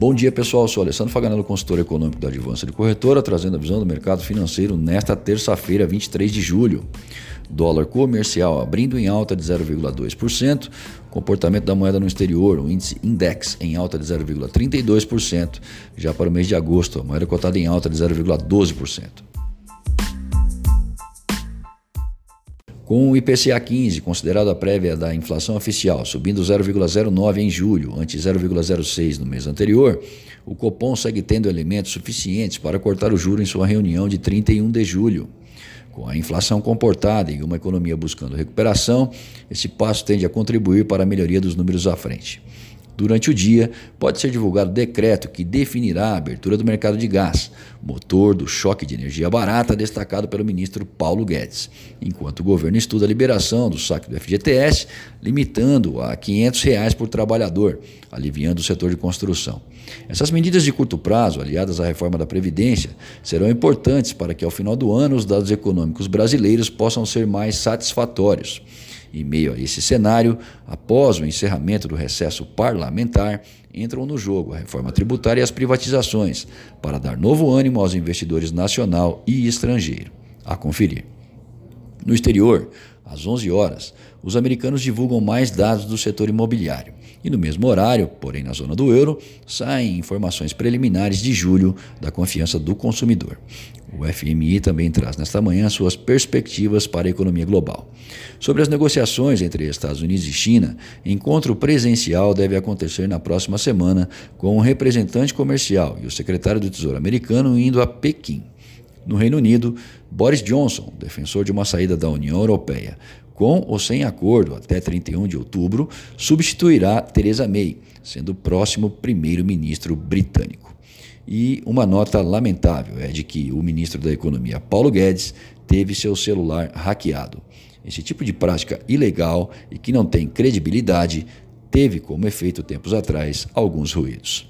Bom dia, pessoal. Sou Alessandro Faganello, consultor econômico da Advança de Corretora, trazendo a visão do mercado financeiro nesta terça-feira, 23 de julho. Dólar comercial abrindo em alta de 0,2%. Comportamento da moeda no exterior, o índice Index em alta de 0,32%. Já para o mês de agosto, a moeda cotada em alta de 0,12%. Com o IPCA 15, considerado a prévia da inflação oficial, subindo 0,09 em julho, ante 0,06 no mês anterior, o Copom segue tendo elementos suficientes para cortar o juro em sua reunião de 31 de julho. Com a inflação comportada e uma economia buscando recuperação, esse passo tende a contribuir para a melhoria dos números à frente. Durante o dia, pode ser divulgado decreto que definirá a abertura do mercado de gás, motor do choque de energia barata destacado pelo ministro Paulo Guedes, enquanto o governo estuda a liberação do saque do FGTS, limitando a 500 reais por trabalhador, aliviando o setor de construção. Essas medidas de curto prazo, aliadas à reforma da Previdência, serão importantes para que ao final do ano os dados econômicos brasileiros possam ser mais satisfatórios. Em meio a esse cenário, após o encerramento do recesso parlamentar, entram no jogo a reforma tributária e as privatizações, para dar novo ânimo aos investidores nacional e estrangeiro. A conferir. No exterior, às 11 horas, os americanos divulgam mais dados do setor imobiliário. E no mesmo horário, porém na zona do euro, saem informações preliminares de julho da confiança do consumidor. O FMI também traz nesta manhã suas perspectivas para a economia global. Sobre as negociações entre Estados Unidos e China, encontro presencial deve acontecer na próxima semana com o representante comercial e o secretário do Tesouro americano indo a Pequim. No Reino Unido, Boris Johnson, defensor de uma saída da União Europeia, com ou sem acordo até 31 de outubro, substituirá Theresa May, sendo o próximo primeiro-ministro britânico. E uma nota lamentável é de que o ministro da Economia, Paulo Guedes, teve seu celular hackeado. Esse tipo de prática ilegal e que não tem credibilidade teve como efeito tempos atrás alguns ruídos.